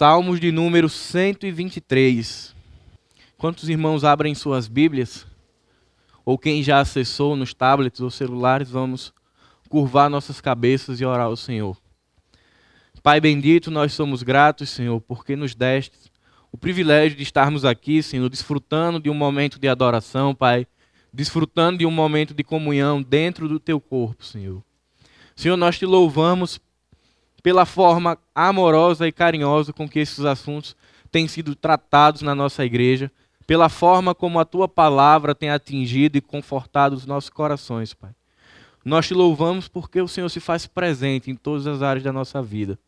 Salmos de número 123. Quantos irmãos abrem suas Bíblias? Ou quem já acessou nos tablets ou celulares, vamos curvar nossas cabeças e orar ao Senhor. Pai bendito, nós somos gratos, Senhor, porque nos deste o privilégio de estarmos aqui, Senhor, desfrutando de um momento de adoração, Pai, desfrutando de um momento de comunhão dentro do teu corpo, Senhor. Senhor, nós te louvamos pela forma amorosa e carinhosa com que esses assuntos têm sido tratados na nossa igreja, pela forma como a tua palavra tem atingido e confortado os nossos corações, Pai. Nós te louvamos porque o Senhor se faz presente em todas as áreas da nossa vida.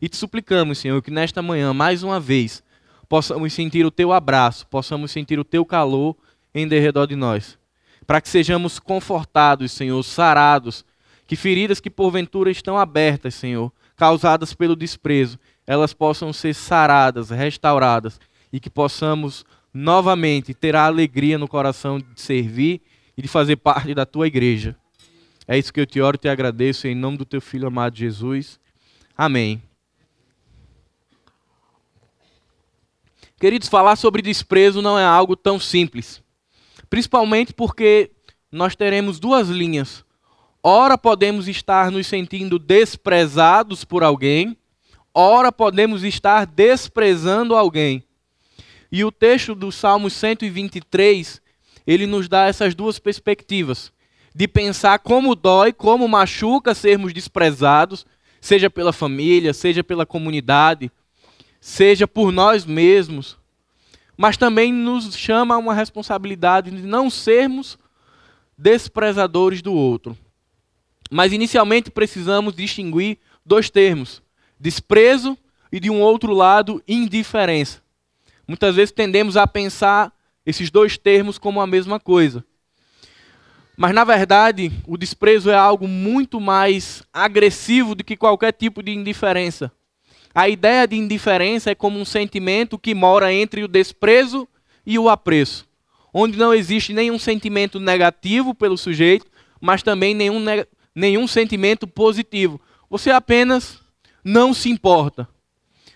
E te suplicamos, Senhor, que nesta manhã, mais uma vez, possamos sentir o teu abraço, possamos sentir o teu calor em derredor de nós. Para que sejamos confortados, Senhor, sarados, que feridas que porventura estão abertas, Senhor, causadas pelo desprezo, elas possam ser saradas, restauradas e que possamos novamente ter a alegria no coração de servir e de fazer parte da tua igreja. É isso que eu te oro e te agradeço em nome do teu filho amado Jesus. Amém. Queridos, falar sobre desprezo não é algo tão simples. Principalmente porque nós teremos duas linhas Ora podemos estar nos sentindo desprezados por alguém, ora podemos estar desprezando alguém. E o texto do Salmo 123, ele nos dá essas duas perspectivas, de pensar como dói, como machuca sermos desprezados, seja pela família, seja pela comunidade, seja por nós mesmos, mas também nos chama a uma responsabilidade de não sermos desprezadores do outro. Mas inicialmente precisamos distinguir dois termos: desprezo e, de um outro lado, indiferença. Muitas vezes tendemos a pensar esses dois termos como a mesma coisa. Mas, na verdade, o desprezo é algo muito mais agressivo do que qualquer tipo de indiferença. A ideia de indiferença é como um sentimento que mora entre o desprezo e o apreço, onde não existe nenhum sentimento negativo pelo sujeito, mas também nenhum nenhum sentimento positivo. Você apenas não se importa.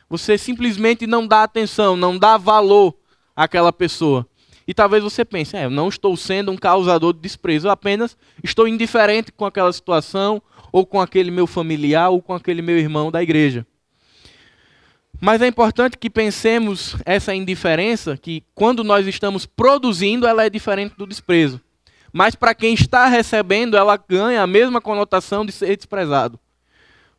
Você simplesmente não dá atenção, não dá valor àquela pessoa. E talvez você pense, é, eu não estou sendo um causador de desprezo, eu apenas estou indiferente com aquela situação, ou com aquele meu familiar, ou com aquele meu irmão da igreja. Mas é importante que pensemos essa indiferença, que quando nós estamos produzindo, ela é diferente do desprezo mas para quem está recebendo, ela ganha a mesma conotação de ser desprezado.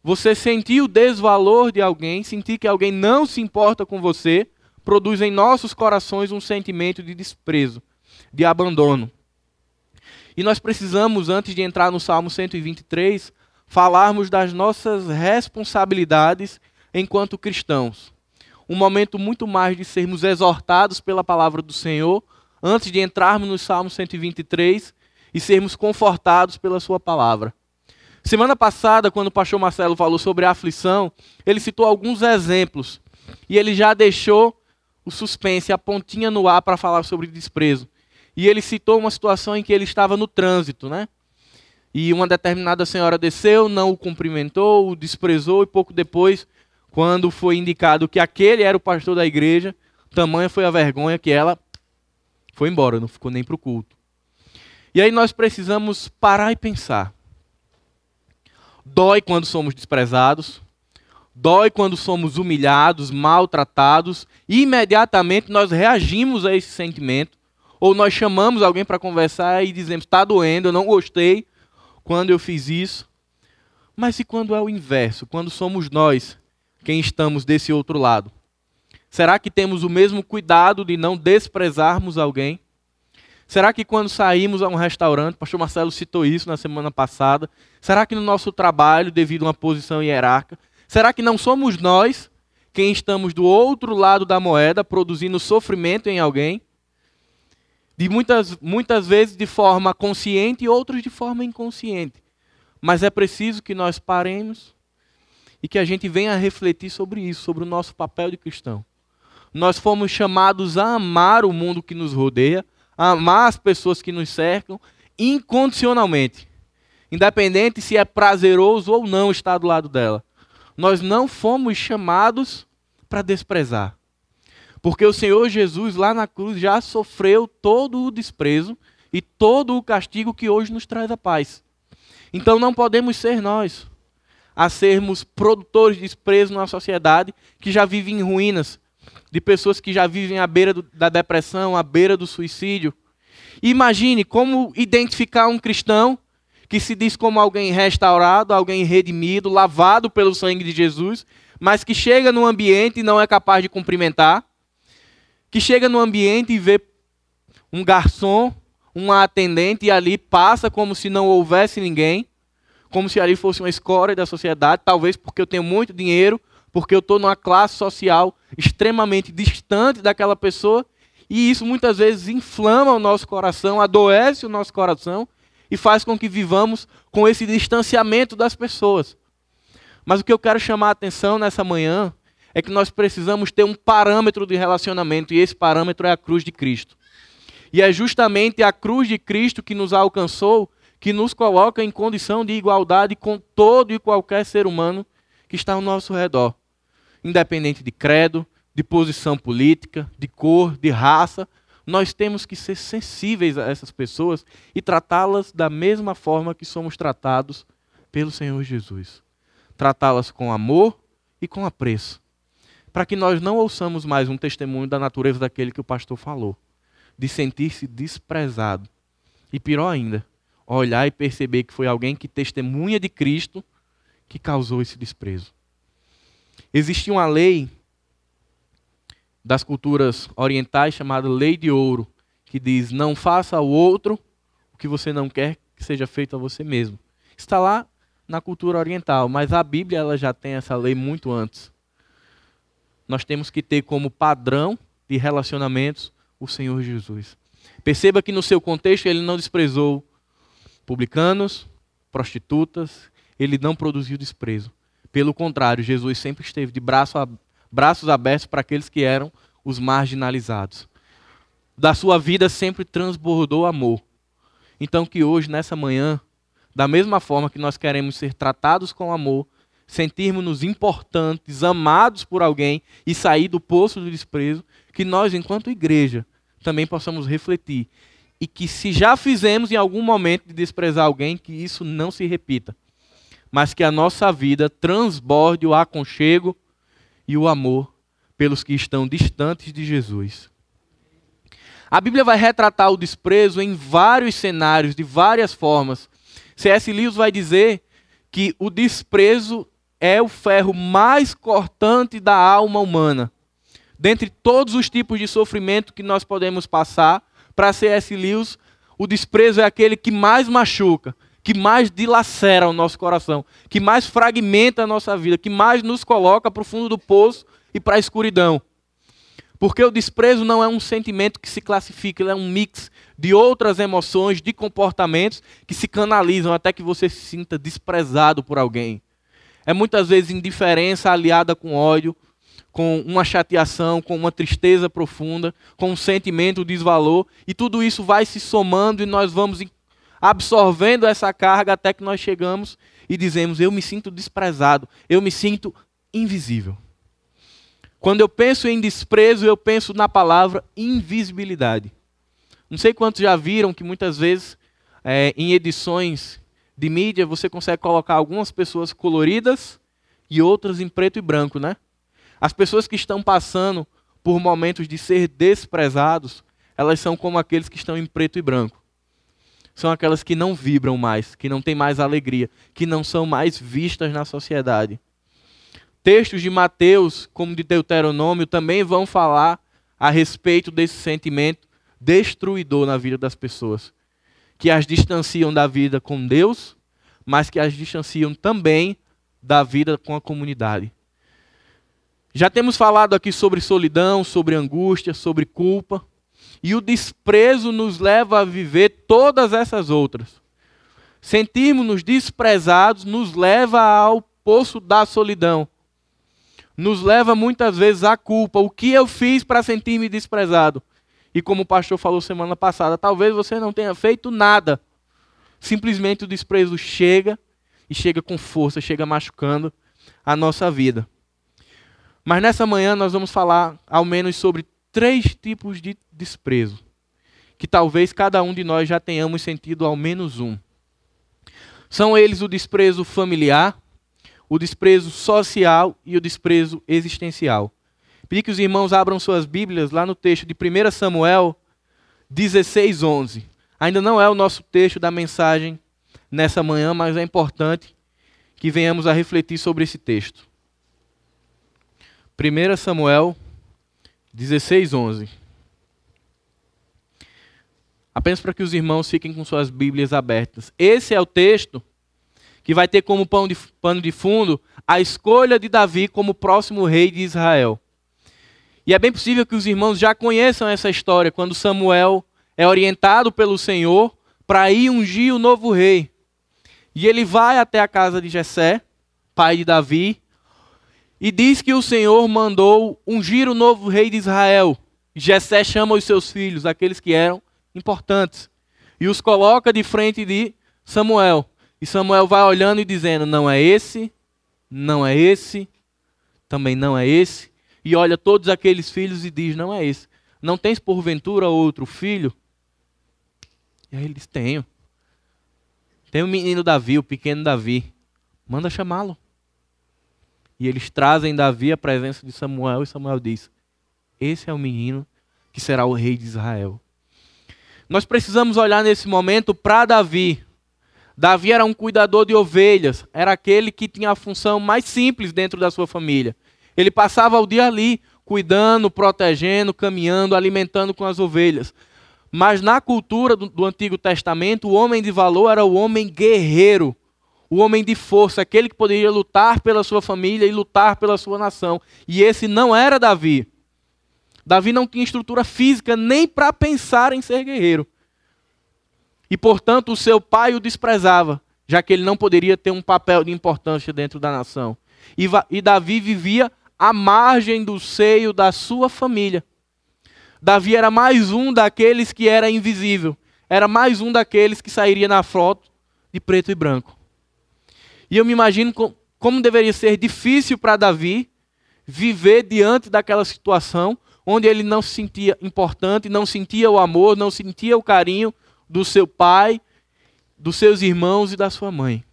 Você sentir o desvalor de alguém, sentir que alguém não se importa com você, produz em nossos corações um sentimento de desprezo, de abandono. E nós precisamos, antes de entrar no Salmo 123, falarmos das nossas responsabilidades enquanto cristãos. Um momento muito mais de sermos exortados pela palavra do Senhor antes de entrarmos no Salmo 123 e sermos confortados pela Sua palavra. Semana passada, quando o pastor Marcelo falou sobre a aflição, ele citou alguns exemplos e ele já deixou o suspense, a pontinha no ar para falar sobre desprezo. E ele citou uma situação em que ele estava no trânsito, né? E uma determinada senhora desceu, não o cumprimentou, o desprezou e pouco depois, quando foi indicado que aquele era o pastor da igreja, tamanha foi a vergonha que ela foi embora, não ficou nem para o culto. E aí nós precisamos parar e pensar. Dói quando somos desprezados, dói quando somos humilhados, maltratados, e imediatamente nós reagimos a esse sentimento, ou nós chamamos alguém para conversar e dizemos: está doendo, eu não gostei quando eu fiz isso. Mas e quando é o inverso? Quando somos nós quem estamos desse outro lado? Será que temos o mesmo cuidado de não desprezarmos alguém? Será que quando saímos a um restaurante, o pastor Marcelo citou isso na semana passada, será que no nosso trabalho, devido a uma posição hierárquica, será que não somos nós quem estamos do outro lado da moeda, produzindo sofrimento em alguém? De muitas, muitas vezes de forma consciente e outras de forma inconsciente. Mas é preciso que nós paremos e que a gente venha refletir sobre isso, sobre o nosso papel de cristão nós fomos chamados a amar o mundo que nos rodeia, a amar as pessoas que nos cercam incondicionalmente, independente se é prazeroso ou não estar do lado dela. Nós não fomos chamados para desprezar. Porque o Senhor Jesus lá na cruz já sofreu todo o desprezo e todo o castigo que hoje nos traz a paz. Então não podemos ser nós a sermos produtores de desprezo numa sociedade que já vive em ruínas, de pessoas que já vivem à beira do, da depressão, à beira do suicídio. Imagine como identificar um cristão que se diz como alguém restaurado, alguém redimido, lavado pelo sangue de Jesus, mas que chega no ambiente e não é capaz de cumprimentar, que chega no ambiente e vê um garçom, uma atendente e ali passa como se não houvesse ninguém, como se ali fosse uma escória da sociedade, talvez porque eu tenho muito dinheiro, porque eu estou numa classe social extremamente distante daquela pessoa, e isso muitas vezes inflama o nosso coração, adoece o nosso coração e faz com que vivamos com esse distanciamento das pessoas. Mas o que eu quero chamar a atenção nessa manhã é que nós precisamos ter um parâmetro de relacionamento e esse parâmetro é a cruz de Cristo. E é justamente a cruz de Cristo que nos alcançou, que nos coloca em condição de igualdade com todo e qualquer ser humano que está ao nosso redor, independente de credo, de posição política, de cor, de raça, nós temos que ser sensíveis a essas pessoas e tratá-las da mesma forma que somos tratados pelo Senhor Jesus. Tratá-las com amor e com apreço. Para que nós não ouçamos mais um testemunho da natureza daquele que o pastor falou, de sentir-se desprezado. E pior ainda, olhar e perceber que foi alguém que testemunha de Cristo que causou esse desprezo. Existia uma lei das culturas orientais chamada lei de ouro, que diz: não faça ao outro o que você não quer que seja feito a você mesmo. Está lá na cultura oriental, mas a Bíblia ela já tem essa lei muito antes. Nós temos que ter como padrão de relacionamentos o Senhor Jesus. Perceba que no seu contexto ele não desprezou publicanos, prostitutas, ele não produziu desprezo. Pelo contrário, Jesus sempre esteve de braço braços abertos para aqueles que eram os marginalizados. Da sua vida sempre transbordou amor. Então, que hoje, nessa manhã, da mesma forma que nós queremos ser tratados com amor, sentirmos-nos importantes, amados por alguém e sair do poço do desprezo, que nós, enquanto igreja, também possamos refletir. E que, se já fizemos em algum momento de desprezar alguém, que isso não se repita. Mas que a nossa vida transborde o aconchego e o amor pelos que estão distantes de Jesus. A Bíblia vai retratar o desprezo em vários cenários, de várias formas. C.S. Lewis vai dizer que o desprezo é o ferro mais cortante da alma humana. Dentre todos os tipos de sofrimento que nós podemos passar, para C.S. Lewis, o desprezo é aquele que mais machuca, que mais dilacera o nosso coração, que mais fragmenta a nossa vida, que mais nos coloca para o fundo do poço e para a escuridão. Porque o desprezo não é um sentimento que se classifica, ele é um mix de outras emoções, de comportamentos que se canalizam até que você se sinta desprezado por alguém. É muitas vezes indiferença aliada com ódio, com uma chateação, com uma tristeza profunda, com um sentimento de desvalor, e tudo isso vai se somando e nós vamos absorvendo essa carga até que nós chegamos e dizemos: Eu me sinto desprezado, eu me sinto invisível. Quando eu penso em desprezo, eu penso na palavra invisibilidade. Não sei quantos já viram que muitas vezes é, em edições de mídia você consegue colocar algumas pessoas coloridas e outras em preto e branco, né? As pessoas que estão passando por momentos de ser desprezados, elas são como aqueles que estão em preto e branco são aquelas que não vibram mais, que não têm mais alegria, que não são mais vistas na sociedade. Textos de Mateus, como de Deuteronômio, também vão falar a respeito desse sentimento destruidor na vida das pessoas, que as distanciam da vida com Deus, mas que as distanciam também da vida com a comunidade. Já temos falado aqui sobre solidão, sobre angústia, sobre culpa. E o desprezo nos leva a viver todas essas outras. Sentirmos-nos desprezados nos leva ao poço da solidão. Nos leva muitas vezes à culpa. O que eu fiz para sentir-me desprezado? E como o pastor falou semana passada, talvez você não tenha feito nada. Simplesmente o desprezo chega e chega com força, chega machucando a nossa vida. Mas nessa manhã nós vamos falar ao menos sobre três tipos de desprezo, que talvez cada um de nós já tenhamos sentido ao menos um. São eles o desprezo familiar, o desprezo social e o desprezo existencial. Pedi que os irmãos abram suas Bíblias lá no texto de 1 Samuel 16, 11. Ainda não é o nosso texto da mensagem nessa manhã, mas é importante que venhamos a refletir sobre esse texto. 1 Samuel 16, 11. Apenas para que os irmãos fiquem com suas Bíblias abertas. Esse é o texto que vai ter como pano de fundo a escolha de Davi como próximo rei de Israel. E é bem possível que os irmãos já conheçam essa história, quando Samuel é orientado pelo Senhor para ir ungir o novo rei. E ele vai até a casa de Jessé, pai de Davi, e diz que o Senhor mandou ungir o novo rei de Israel. Jessé chama os seus filhos, aqueles que eram importantes, e os coloca de frente de Samuel. E Samuel vai olhando e dizendo: Não é esse, não é esse, também não é esse. E olha todos aqueles filhos e diz: Não é esse. Não tens porventura outro filho? E aí ele diz: Tenho. Tem o menino Davi, o pequeno Davi. Manda chamá-lo. E eles trazem Davi à presença de Samuel, e Samuel diz: Esse é o menino que será o rei de Israel. Nós precisamos olhar nesse momento para Davi. Davi era um cuidador de ovelhas, era aquele que tinha a função mais simples dentro da sua família. Ele passava o dia ali, cuidando, protegendo, caminhando, alimentando com as ovelhas. Mas na cultura do, do Antigo Testamento, o homem de valor era o homem guerreiro, o homem de força, aquele que poderia lutar pela sua família e lutar pela sua nação. E esse não era Davi. Davi não tinha estrutura física nem para pensar em ser guerreiro. E, portanto, o seu pai o desprezava, já que ele não poderia ter um papel de importância dentro da nação. E, e Davi vivia à margem do seio da sua família. Davi era mais um daqueles que era invisível. Era mais um daqueles que sairia na foto de preto e branco. E eu me imagino como deveria ser difícil para Davi viver diante daquela situação onde ele não se sentia importante, não sentia o amor, não sentia o carinho do seu pai, dos seus irmãos e da sua mãe.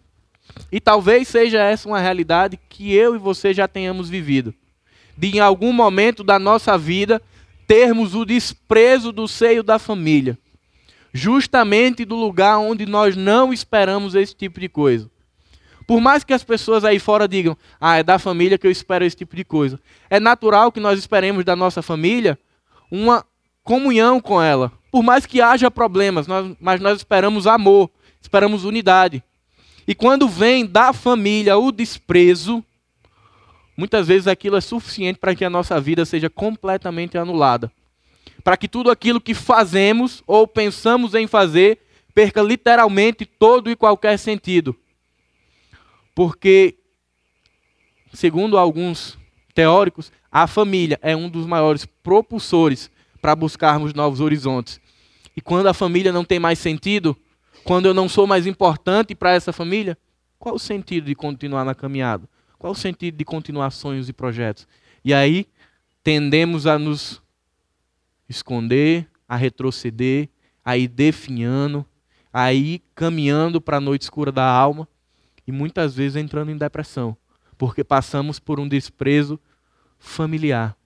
E talvez seja essa uma realidade que eu e você já tenhamos vivido. De em algum momento da nossa vida termos o desprezo do seio da família. Justamente do lugar onde nós não esperamos esse tipo de coisa. Por mais que as pessoas aí fora digam, ah, é da família que eu espero esse tipo de coisa. É natural que nós esperemos da nossa família uma comunhão com ela. Por mais que haja problemas, nós, mas nós esperamos amor, esperamos unidade. E quando vem da família o desprezo, muitas vezes aquilo é suficiente para que a nossa vida seja completamente anulada. Para que tudo aquilo que fazemos ou pensamos em fazer perca literalmente todo e qualquer sentido. Porque, segundo alguns teóricos, a família é um dos maiores propulsores para buscarmos novos horizontes. E quando a família não tem mais sentido, quando eu não sou mais importante para essa família, qual o sentido de continuar na caminhada? Qual o sentido de continuar sonhos e projetos? E aí tendemos a nos esconder, a retroceder, a ir definhando, a ir caminhando para a noite escura da alma e muitas vezes entrando em depressão, porque passamos por um desprezo familiar.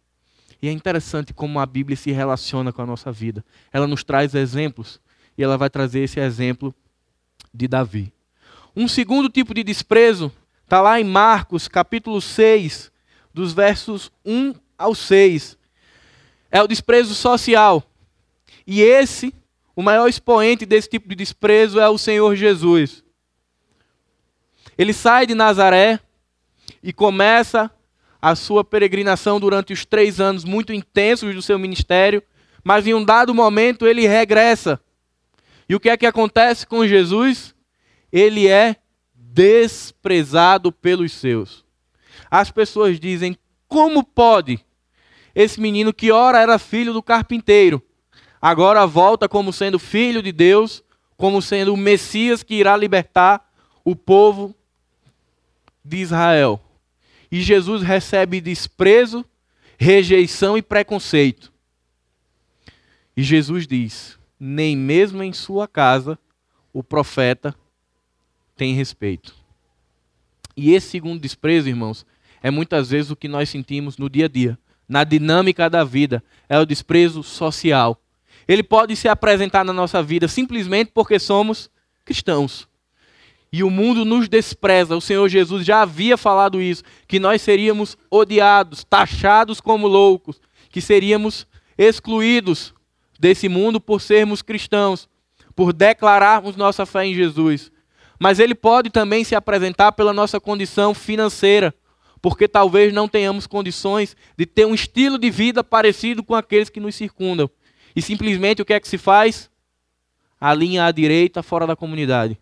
E é interessante como a Bíblia se relaciona com a nossa vida. Ela nos traz exemplos e ela vai trazer esse exemplo de Davi. Um segundo tipo de desprezo está lá em Marcos, capítulo 6, dos versos 1 ao 6. É o desprezo social. E esse, o maior expoente desse tipo de desprezo é o Senhor Jesus. Ele sai de Nazaré e começa a sua peregrinação durante os três anos muito intensos do seu ministério, mas em um dado momento ele regressa. E o que é que acontece com Jesus? Ele é desprezado pelos seus. As pessoas dizem: como pode esse menino que ora era filho do carpinteiro, agora volta como sendo filho de Deus, como sendo o Messias que irá libertar o povo de Israel? e Jesus recebe desprezo, rejeição e preconceito. E Jesus diz: nem mesmo em sua casa o profeta tem respeito. E esse segundo desprezo, irmãos, é muitas vezes o que nós sentimos no dia a dia, na dinâmica da vida, é o desprezo social. Ele pode se apresentar na nossa vida simplesmente porque somos cristãos. E o mundo nos despreza. O Senhor Jesus já havia falado isso, que nós seríamos odiados, taxados como loucos, que seríamos excluídos desse mundo por sermos cristãos, por declararmos nossa fé em Jesus. Mas ele pode também se apresentar pela nossa condição financeira, porque talvez não tenhamos condições de ter um estilo de vida parecido com aqueles que nos circundam. E simplesmente o que é que se faz? A linha à direita, fora da comunidade.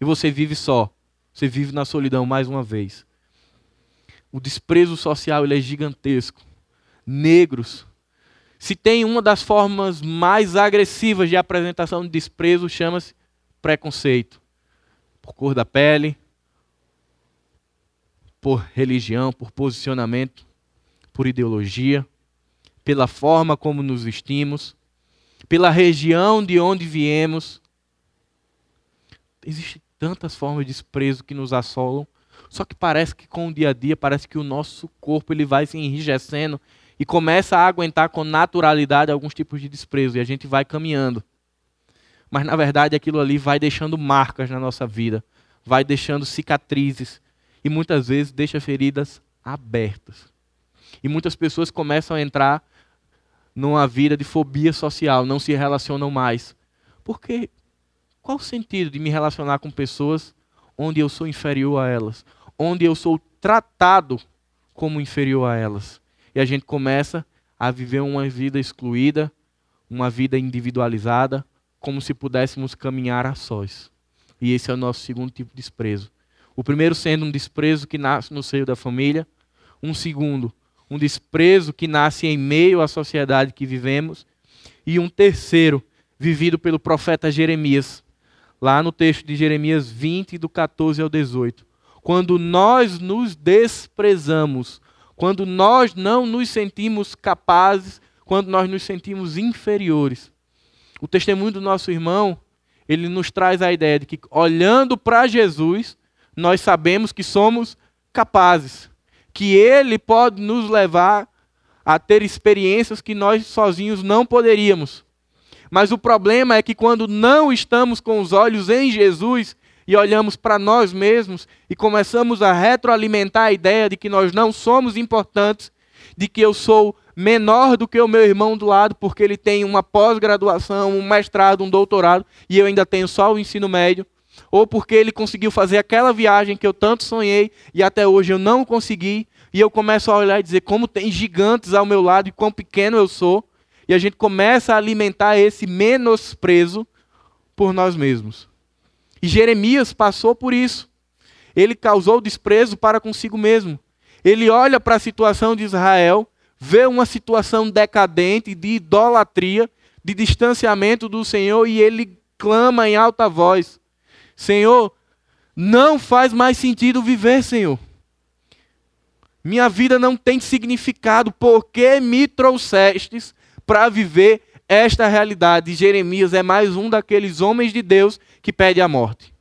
E você vive só. Você vive na solidão mais uma vez. O desprezo social ele é gigantesco. Negros, se tem uma das formas mais agressivas de apresentação de desprezo, chama-se preconceito. Por cor da pele, por religião, por posicionamento, por ideologia, pela forma como nos vestimos, pela região de onde viemos. Existem tantas formas de desprezo que nos assolam, só que parece que com o dia a dia, parece que o nosso corpo ele vai se enrijecendo e começa a aguentar com naturalidade alguns tipos de desprezo e a gente vai caminhando. Mas na verdade aquilo ali vai deixando marcas na nossa vida, vai deixando cicatrizes e muitas vezes deixa feridas abertas. E muitas pessoas começam a entrar numa vida de fobia social, não se relacionam mais. Porque qual o sentido de me relacionar com pessoas onde eu sou inferior a elas, onde eu sou tratado como inferior a elas? e a gente começa a viver uma vida excluída, uma vida individualizada, como se pudéssemos caminhar a sós. E esse é o nosso segundo tipo de desprezo. O primeiro sendo um desprezo que nasce no seio da família, um segundo, um desprezo que nasce em meio à sociedade que vivemos, e um terceiro, vivido pelo profeta Jeremias, lá no texto de Jeremias 20, do 14 ao 18. Quando nós nos desprezamos quando nós não nos sentimos capazes, quando nós nos sentimos inferiores. O testemunho do nosso irmão, ele nos traz a ideia de que olhando para Jesus, nós sabemos que somos capazes, que ele pode nos levar a ter experiências que nós sozinhos não poderíamos. Mas o problema é que quando não estamos com os olhos em Jesus, e olhamos para nós mesmos e começamos a retroalimentar a ideia de que nós não somos importantes, de que eu sou menor do que o meu irmão do lado, porque ele tem uma pós-graduação, um mestrado, um doutorado, e eu ainda tenho só o ensino médio, ou porque ele conseguiu fazer aquela viagem que eu tanto sonhei e até hoje eu não consegui, e eu começo a olhar e dizer como tem gigantes ao meu lado e quão pequeno eu sou, e a gente começa a alimentar esse menosprezo por nós mesmos. E Jeremias passou por isso. Ele causou desprezo para consigo mesmo. Ele olha para a situação de Israel, vê uma situação decadente de idolatria, de distanciamento do Senhor e ele clama em alta voz: Senhor, não faz mais sentido viver, Senhor. Minha vida não tem significado, porque me trouxestes para viver esta realidade. Jeremias é mais um daqueles homens de Deus que pede a morte.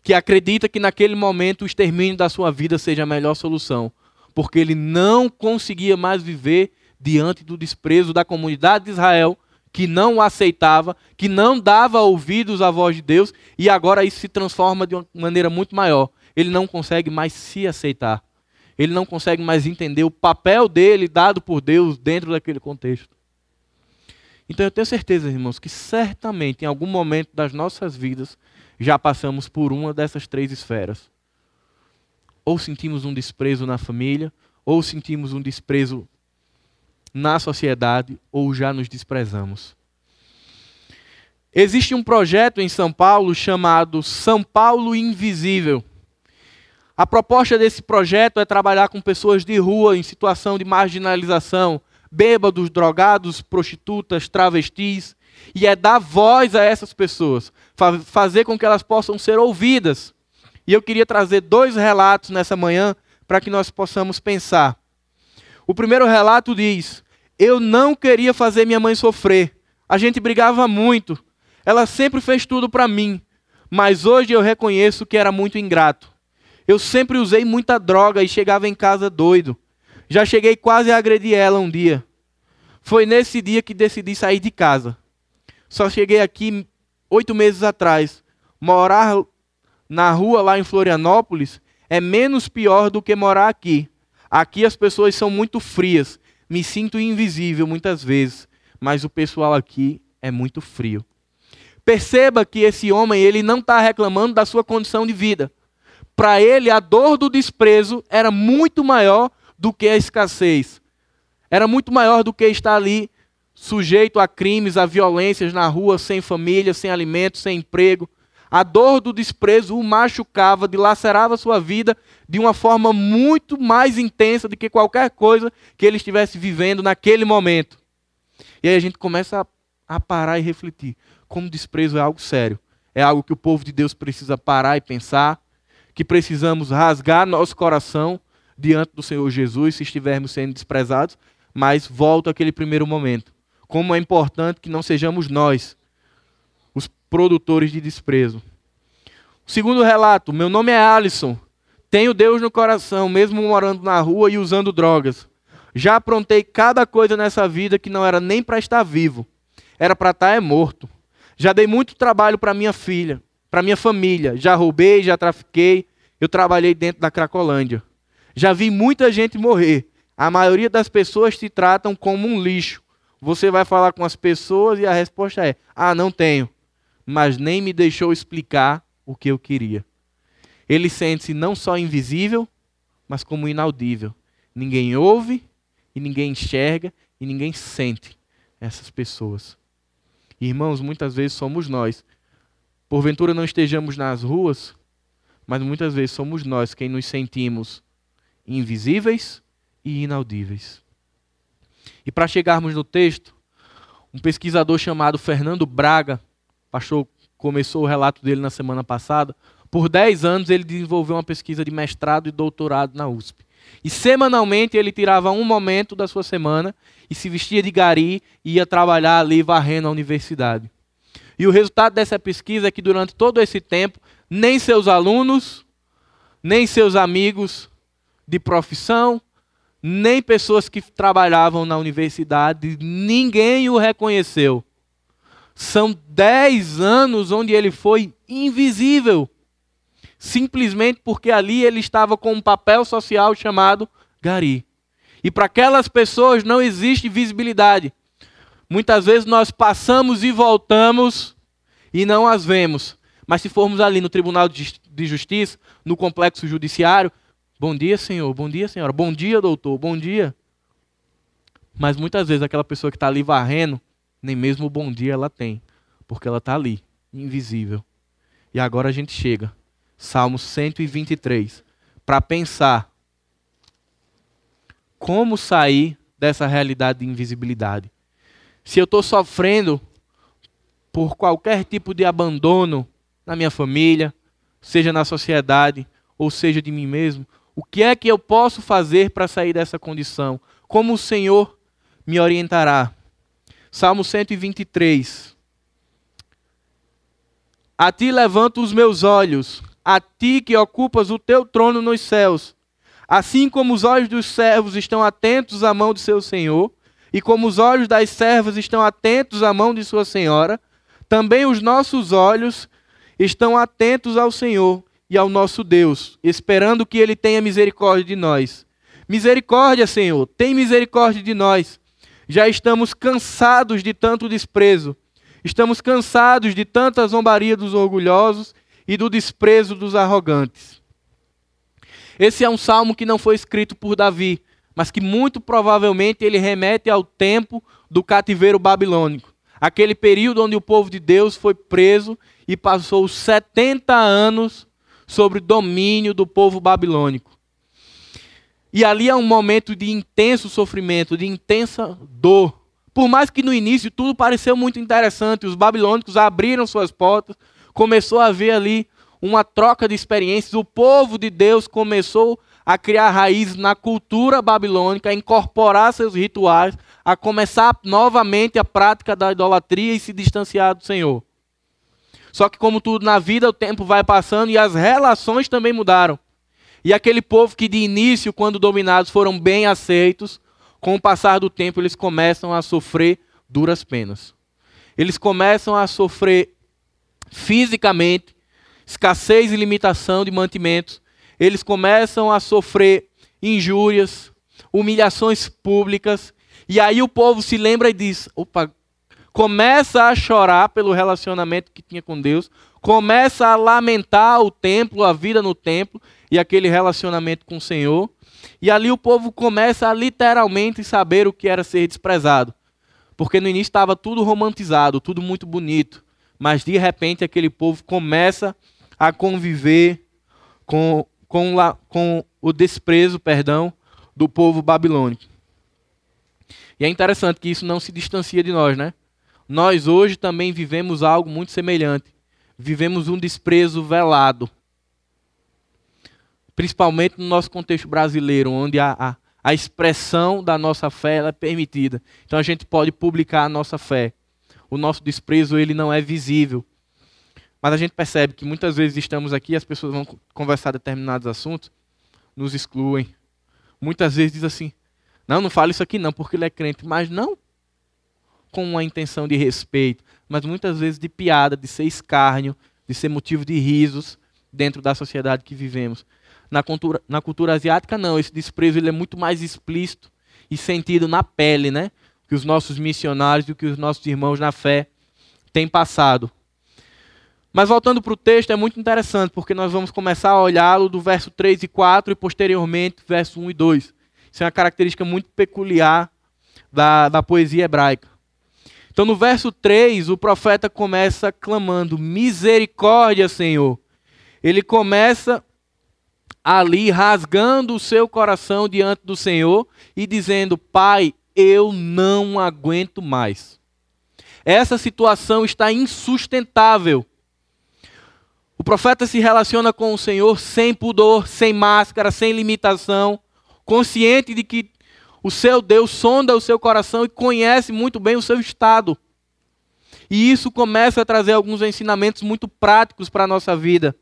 Que acredita que naquele momento o extermínio da sua vida seja a melhor solução. Porque ele não conseguia mais viver diante do desprezo da comunidade de Israel, que não o aceitava, que não dava ouvidos à voz de Deus, e agora isso se transforma de uma maneira muito maior. Ele não consegue mais se aceitar ele não consegue mais entender o papel dele dado por Deus dentro daquele contexto. Então eu tenho certeza, irmãos, que certamente em algum momento das nossas vidas já passamos por uma dessas três esferas. Ou sentimos um desprezo na família, ou sentimos um desprezo na sociedade, ou já nos desprezamos. Existe um projeto em São Paulo chamado São Paulo Invisível. A proposta desse projeto é trabalhar com pessoas de rua em situação de marginalização, bêbados, drogados, prostitutas, travestis, e é dar voz a essas pessoas, fazer com que elas possam ser ouvidas. E eu queria trazer dois relatos nessa manhã para que nós possamos pensar. O primeiro relato diz: Eu não queria fazer minha mãe sofrer. A gente brigava muito. Ela sempre fez tudo para mim. Mas hoje eu reconheço que era muito ingrato. Eu sempre usei muita droga e chegava em casa doido. Já cheguei quase a agredir ela um dia. Foi nesse dia que decidi sair de casa. Só cheguei aqui oito meses atrás. Morar na rua lá em Florianópolis é menos pior do que morar aqui. Aqui as pessoas são muito frias. Me sinto invisível muitas vezes, mas o pessoal aqui é muito frio. Perceba que esse homem ele não está reclamando da sua condição de vida. Para ele, a dor do desprezo era muito maior do que a escassez. Era muito maior do que estar ali sujeito a crimes, a violências na rua, sem família, sem alimento, sem emprego. A dor do desprezo o machucava, dilacerava sua vida de uma forma muito mais intensa do que qualquer coisa que ele estivesse vivendo naquele momento. E aí a gente começa a, parar e refletir. Como desprezo é algo sério. É algo que o povo de Deus precisa parar e pensar. Que precisamos rasgar nosso coração diante do Senhor Jesus se estivermos sendo desprezados. Mas volto àquele primeiro momento. Como é importante que não sejamos nós os produtores de desprezo. O segundo relato: meu nome é Alisson. Tenho Deus no coração, mesmo morando na rua e usando drogas. Já aprontei cada coisa nessa vida que não era nem para estar vivo, era para estar é morto. Já dei muito trabalho para minha filha, para minha família. Já roubei, já trafiquei. Eu trabalhei dentro da Cracolândia. Já vi muita gente morrer. A maioria das pessoas te tratam como um lixo. Você vai falar com as pessoas e a resposta é: ah, não tenho. Mas nem me deixou explicar o que eu queria. Ele sente-se não só invisível, mas como inaudível. Ninguém ouve, e ninguém enxerga, e ninguém sente essas pessoas. Irmãos, muitas vezes somos nós. Porventura não estejamos nas ruas, mas muitas vezes somos nós quem nos sentimos invisíveis e inaudíveis. E para chegarmos no texto, um pesquisador chamado Fernando Braga, pastor começou o relato dele na semana passada, por 10 anos ele desenvolveu uma pesquisa de mestrado e doutorado na USP. E semanalmente ele tirava um momento da sua semana e se vestia de gari e ia trabalhar ali varrendo a universidade. E o resultado dessa pesquisa é que durante todo esse tempo, nem seus alunos, nem seus amigos de profissão, nem pessoas que trabalhavam na universidade, ninguém o reconheceu. São dez anos onde ele foi invisível. Simplesmente porque ali ele estava com um papel social chamado Gari. E para aquelas pessoas não existe visibilidade. Muitas vezes nós passamos e voltamos e não as vemos. Mas se formos ali no Tribunal de Justiça, no complexo judiciário, bom dia, senhor, bom dia, senhora, bom dia, doutor, bom dia. Mas muitas vezes aquela pessoa que está ali varrendo, nem mesmo bom dia ela tem, porque ela está ali, invisível. E agora a gente chega, Salmo 123, para pensar como sair dessa realidade de invisibilidade. Se eu estou sofrendo por qualquer tipo de abandono na minha família, seja na sociedade, ou seja de mim mesmo, o que é que eu posso fazer para sair dessa condição? Como o Senhor me orientará? Salmo 123. A ti levanto os meus olhos, a ti que ocupas o teu trono nos céus. Assim como os olhos dos servos estão atentos à mão de seu senhor, e como os olhos das servas estão atentos à mão de sua senhora, também os nossos olhos estão atentos ao Senhor e ao nosso Deus, esperando que ele tenha misericórdia de nós. Misericórdia, Senhor, tem misericórdia de nós já estamos cansados de tanto desprezo. Estamos cansados de tanta zombaria dos orgulhosos e do desprezo dos arrogantes. Esse é um salmo que não foi escrito por Davi, mas que muito provavelmente ele remete ao tempo do cativeiro babilônico. Aquele período onde o povo de Deus foi preso e passou 70 anos sobre domínio do povo babilônico. E ali é um momento de intenso sofrimento, de intensa dor. Por mais que no início tudo pareceu muito interessante, os babilônicos abriram suas portas, começou a haver ali uma troca de experiências. O povo de Deus começou a criar raízes na cultura babilônica, a incorporar seus rituais, a começar novamente a prática da idolatria e se distanciar do Senhor. Só que, como tudo na vida, o tempo vai passando e as relações também mudaram. E aquele povo que de início, quando dominados, foram bem aceitos, com o passar do tempo eles começam a sofrer duras penas. Eles começam a sofrer fisicamente escassez e limitação de mantimentos. Eles começam a sofrer injúrias, humilhações públicas. E aí o povo se lembra e diz: opa, começa a chorar pelo relacionamento que tinha com Deus, começa a lamentar o templo, a vida no templo e aquele relacionamento com o Senhor. E ali o povo começa a literalmente saber o que era ser desprezado. Porque no início estava tudo romantizado, tudo muito bonito. Mas de repente aquele povo começa a conviver com, com, com o desprezo, perdão, do povo babilônico. E é interessante que isso não se distancia de nós, né? nós hoje também vivemos algo muito semelhante. Vivemos um desprezo velado. Principalmente no nosso contexto brasileiro, onde a, a, a expressão da nossa fé é permitida. Então a gente pode publicar a nossa fé. O nosso desprezo ele não é visível. Mas a gente percebe que muitas vezes estamos aqui, as pessoas vão conversar determinados assuntos, nos excluem. Muitas vezes diz assim: não, não fale isso aqui não, porque ele é crente. Mas não com uma intenção de respeito, mas muitas vezes de piada, de ser escárnio, de ser motivo de risos dentro da sociedade que vivemos. Na cultura, na cultura asiática, não. Esse desprezo ele é muito mais explícito e sentido na pele, né? Que os nossos missionários e que os nossos irmãos na fé têm passado. Mas voltando para o texto, é muito interessante, porque nós vamos começar a olhá-lo do verso 3 e 4 e posteriormente verso 1 e 2. Isso é uma característica muito peculiar da, da poesia hebraica. Então, no verso 3, o profeta começa clamando: Misericórdia, Senhor. Ele começa ali rasgando o seu coração diante do Senhor e dizendo: Pai, eu não aguento mais. Essa situação está insustentável. O profeta se relaciona com o Senhor sem pudor, sem máscara, sem limitação, consciente de que o seu Deus sonda o seu coração e conhece muito bem o seu estado. E isso começa a trazer alguns ensinamentos muito práticos para a nossa vida.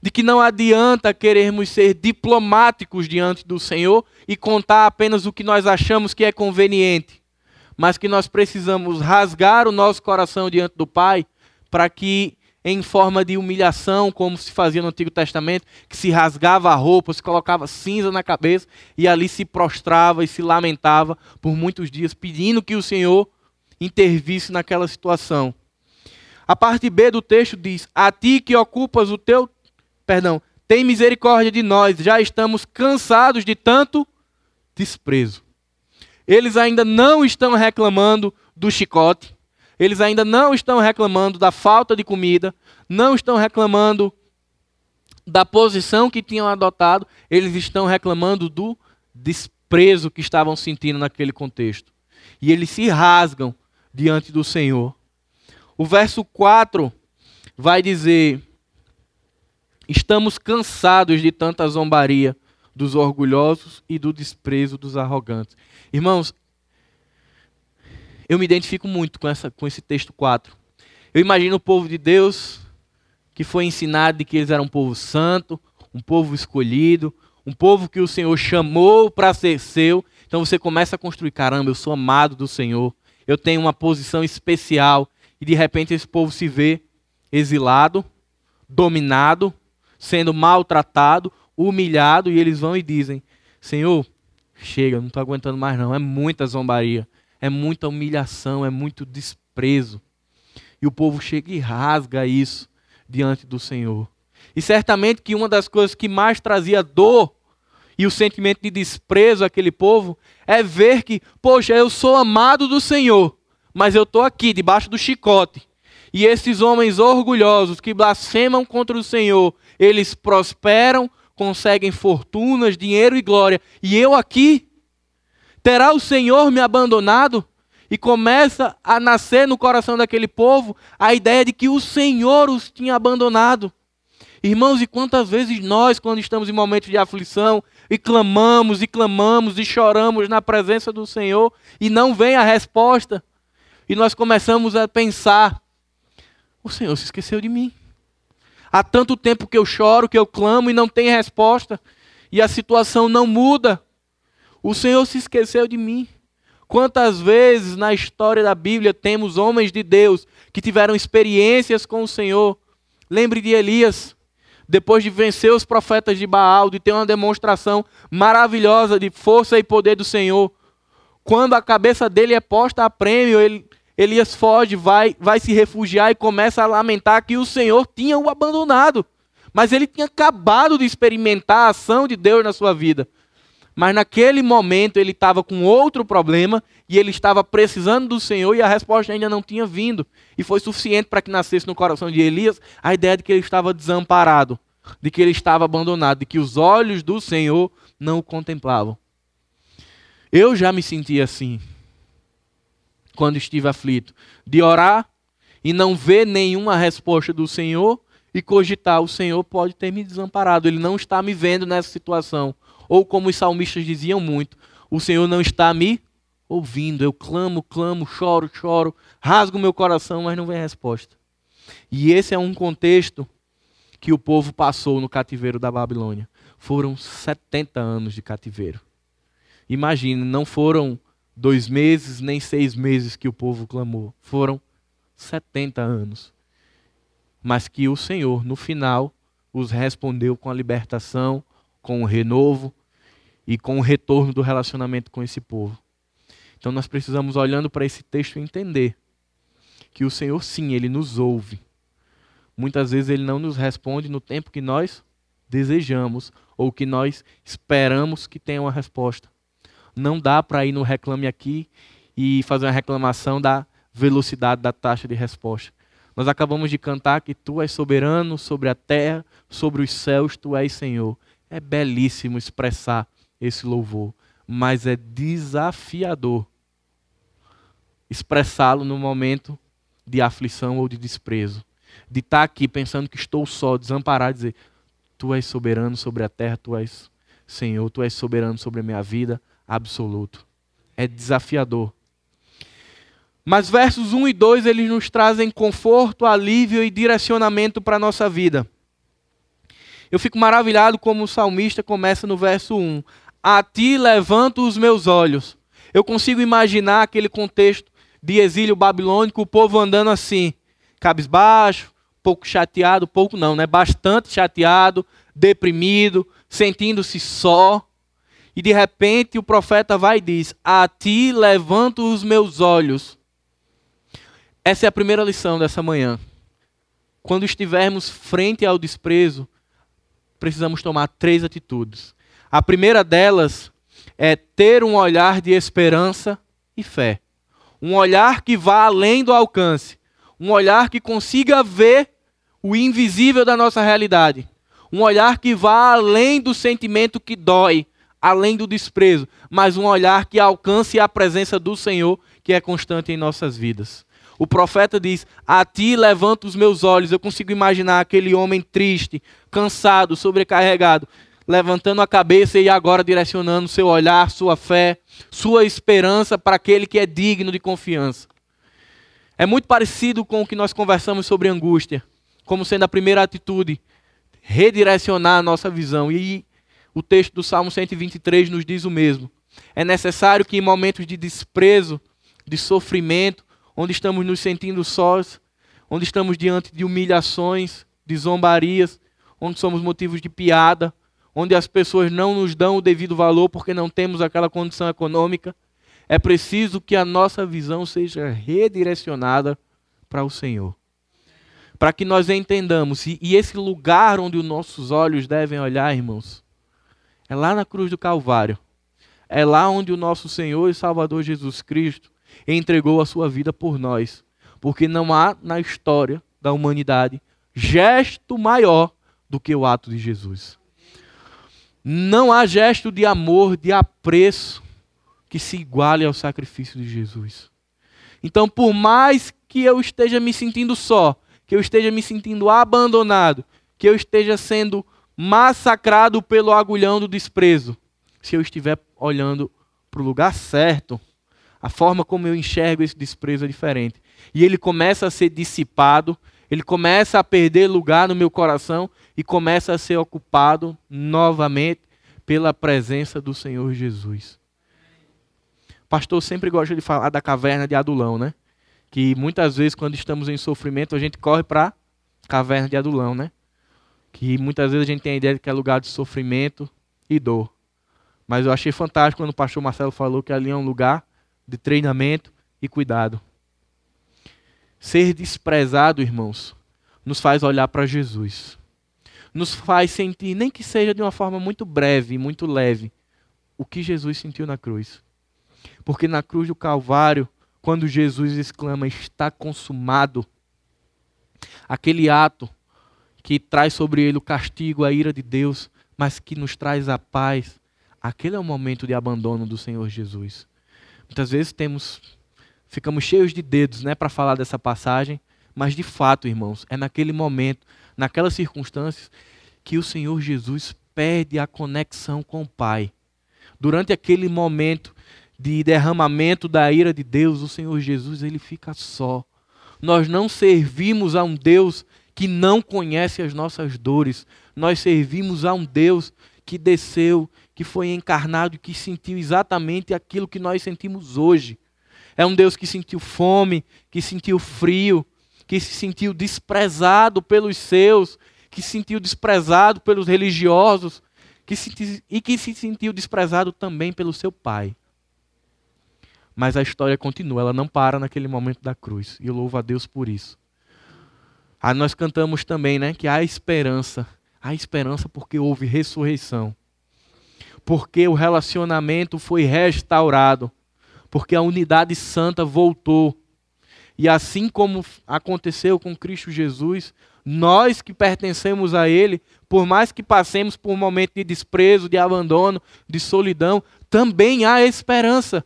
De que não adianta querermos ser diplomáticos diante do Senhor e contar apenas o que nós achamos que é conveniente, mas que nós precisamos rasgar o nosso coração diante do Pai para que em forma de humilhação, como se fazia no Antigo Testamento, que se rasgava a roupa, se colocava cinza na cabeça e ali se prostrava e se lamentava por muitos dias, pedindo que o Senhor intervisse naquela situação. A parte B do texto diz: A ti que ocupas o teu. Perdão, tem misericórdia de nós, já estamos cansados de tanto desprezo. Eles ainda não estão reclamando do chicote, eles ainda não estão reclamando da falta de comida, não estão reclamando da posição que tinham adotado, eles estão reclamando do desprezo que estavam sentindo naquele contexto. E eles se rasgam diante do Senhor. O verso 4 vai dizer: Estamos cansados de tanta zombaria dos orgulhosos e do desprezo dos arrogantes. Irmãos, eu me identifico muito com, essa, com esse texto 4. Eu imagino o povo de Deus que foi ensinado de que eles eram um povo santo, um povo escolhido, um povo que o Senhor chamou para ser seu. Então você começa a construir: caramba, eu sou amado do Senhor, eu tenho uma posição especial. E de repente esse povo se vê exilado, dominado, sendo maltratado, humilhado, e eles vão e dizem: Senhor, chega, não estou aguentando mais não, é muita zombaria é muita humilhação, é muito desprezo. E o povo chega e rasga isso diante do Senhor. E certamente que uma das coisas que mais trazia dor e o sentimento de desprezo àquele povo é ver que, poxa, eu sou amado do Senhor, mas eu estou aqui debaixo do chicote. E esses homens orgulhosos que blasfemam contra o Senhor, eles prosperam, conseguem fortunas, dinheiro e glória. E eu aqui Terá o Senhor me abandonado? E começa a nascer no coração daquele povo a ideia de que o Senhor os tinha abandonado. Irmãos, e quantas vezes nós, quando estamos em momentos de aflição, e clamamos, e clamamos, e choramos na presença do Senhor, e não vem a resposta, e nós começamos a pensar: o Senhor se esqueceu de mim. Há tanto tempo que eu choro, que eu clamo e não tem resposta, e a situação não muda. O Senhor se esqueceu de mim. Quantas vezes na história da Bíblia temos homens de Deus que tiveram experiências com o Senhor? Lembre de Elias, depois de vencer os profetas de Baal, de ter uma demonstração maravilhosa de força e poder do Senhor. Quando a cabeça dele é posta a prêmio, ele, Elias foge, vai, vai se refugiar e começa a lamentar que o Senhor tinha o abandonado. Mas ele tinha acabado de experimentar a ação de Deus na sua vida. Mas naquele momento ele estava com outro problema e ele estava precisando do Senhor e a resposta ainda não tinha vindo. E foi suficiente para que nascesse no coração de Elias a ideia de que ele estava desamparado, de que ele estava abandonado, de que os olhos do Senhor não o contemplavam. Eu já me senti assim quando estive aflito, de orar e não ver nenhuma resposta do Senhor e cogitar: o Senhor pode ter me desamparado, ele não está me vendo nessa situação. Ou como os salmistas diziam muito: o Senhor não está me ouvindo. Eu clamo, clamo, choro, choro, rasgo meu coração, mas não vem resposta. E esse é um contexto que o povo passou no cativeiro da Babilônia. Foram 70 anos de cativeiro. Imagine, não foram dois meses, nem seis meses que o povo clamou. Foram 70 anos. Mas que o Senhor, no final, os respondeu com a libertação, com o renovo e com o retorno do relacionamento com esse povo. Então nós precisamos, olhando para esse texto, entender que o Senhor, sim, ele nos ouve. Muitas vezes ele não nos responde no tempo que nós desejamos ou que nós esperamos que tenha uma resposta. Não dá para ir no Reclame Aqui e fazer uma reclamação da velocidade da taxa de resposta. Nós acabamos de cantar que tu és soberano sobre a terra, sobre os céus, tu és Senhor. É belíssimo expressar esse louvor, mas é desafiador expressá-lo no momento de aflição ou de desprezo. De estar tá aqui pensando que estou só, desamparado, dizer: Tu és soberano sobre a terra, tu és Senhor, tu és soberano sobre a minha vida, absoluto. É desafiador. Mas versos 1 e 2 eles nos trazem conforto, alívio e direcionamento para a nossa vida. Eu fico maravilhado como o salmista começa no verso 1. A ti levanto os meus olhos. Eu consigo imaginar aquele contexto de exílio babilônico, o povo andando assim, cabisbaixo, pouco chateado, pouco não, né? Bastante chateado, deprimido, sentindo-se só. E de repente o profeta vai e diz: A ti levanto os meus olhos. Essa é a primeira lição dessa manhã. Quando estivermos frente ao desprezo, precisamos tomar três atitudes. A primeira delas é ter um olhar de esperança e fé. Um olhar que vá além do alcance. Um olhar que consiga ver o invisível da nossa realidade. Um olhar que vá além do sentimento que dói, além do desprezo, mas um olhar que alcance a presença do Senhor, que é constante em nossas vidas. O profeta diz: A ti levanto os meus olhos. Eu consigo imaginar aquele homem triste, cansado, sobrecarregado, levantando a cabeça e agora direcionando seu olhar, sua fé, sua esperança para aquele que é digno de confiança. É muito parecido com o que nós conversamos sobre angústia, como sendo a primeira atitude, redirecionar a nossa visão. E o texto do Salmo 123 nos diz o mesmo. É necessário que em momentos de desprezo, de sofrimento, onde estamos nos sentindo sós, onde estamos diante de humilhações, de zombarias, onde somos motivos de piada, onde as pessoas não nos dão o devido valor porque não temos aquela condição econômica, é preciso que a nossa visão seja redirecionada para o Senhor. Para que nós entendamos, e, esse lugar onde os nossos olhos devem olhar, irmãos, é lá na cruz do Calvário. É lá onde o nosso Senhor e Salvador Jesus Cristo entregou a sua vida por nós. Porque não há na história da humanidade gesto maior do que o ato de Jesus. Não há gesto de amor, de apreço que se iguale ao sacrifício de Jesus. Então, por mais que eu esteja me sentindo só, que eu esteja me sentindo abandonado, que eu esteja sendo massacrado pelo agulhão do desprezo. Se eu estiver olhando para o lugar certo, a forma como eu enxergo esse desprezo é diferente. E ele começa a ser dissipado, ele começa a perder lugar no meu coração e começa a ser ocupado novamente pela presença do Senhor Jesus. O pastor sempre gosta de falar da caverna de Adulão, né? Que muitas vezes, quando estamos em sofrimento, a gente corre para a caverna de Adulão, né? Que muitas vezes a gente tem a ideia de que é lugar de sofrimento e dor. Mas eu achei fantástico quando o pastor Marcelo falou que ali é um lugar de treinamento e cuidado. Ser desprezado, irmãos, nos faz olhar para Jesus nos faz sentir, nem que seja de uma forma muito breve, muito leve, o que Jesus sentiu na cruz. Porque na cruz do Calvário, quando Jesus exclama: Está consumado, aquele ato que traz sobre ele o castigo, a ira de Deus, mas que nos traz a paz, aquele é o momento de abandono do Senhor Jesus. Muitas vezes temos ficamos cheios de dedos, né, para falar dessa passagem, mas de fato, irmãos, é naquele momento naquelas circunstâncias, que o Senhor Jesus perde a conexão com o Pai. Durante aquele momento de derramamento da ira de Deus, o Senhor Jesus ele fica só. Nós não servimos a um Deus que não conhece as nossas dores. Nós servimos a um Deus que desceu, que foi encarnado que sentiu exatamente aquilo que nós sentimos hoje. É um Deus que sentiu fome, que sentiu frio, que se sentiu desprezado pelos seus, que se sentiu desprezado pelos religiosos, que e que se sentiu desprezado também pelo seu pai. Mas a história continua, ela não para naquele momento da cruz. E eu louvo a Deus por isso. Aí nós cantamos também, né, que há esperança. Há esperança porque houve ressurreição. Porque o relacionamento foi restaurado. Porque a unidade santa voltou. E assim como aconteceu com Cristo Jesus, nós que pertencemos a Ele, por mais que passemos por um momento de desprezo, de abandono, de solidão, também há esperança.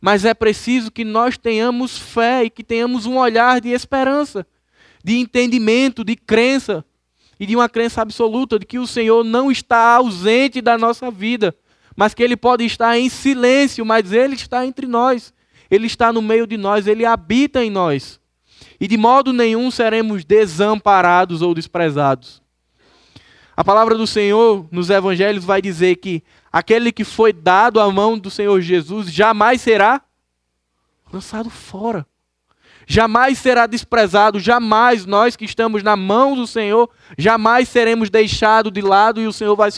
Mas é preciso que nós tenhamos fé e que tenhamos um olhar de esperança, de entendimento, de crença e de uma crença absoluta de que o Senhor não está ausente da nossa vida, mas que Ele pode estar em silêncio, mas Ele está entre nós. Ele está no meio de nós, ele habita em nós. E de modo nenhum seremos desamparados ou desprezados. A palavra do Senhor nos evangelhos vai dizer que aquele que foi dado à mão do Senhor Jesus jamais será lançado fora. Jamais será desprezado, jamais nós que estamos na mão do Senhor, jamais seremos deixados de lado e o Senhor vai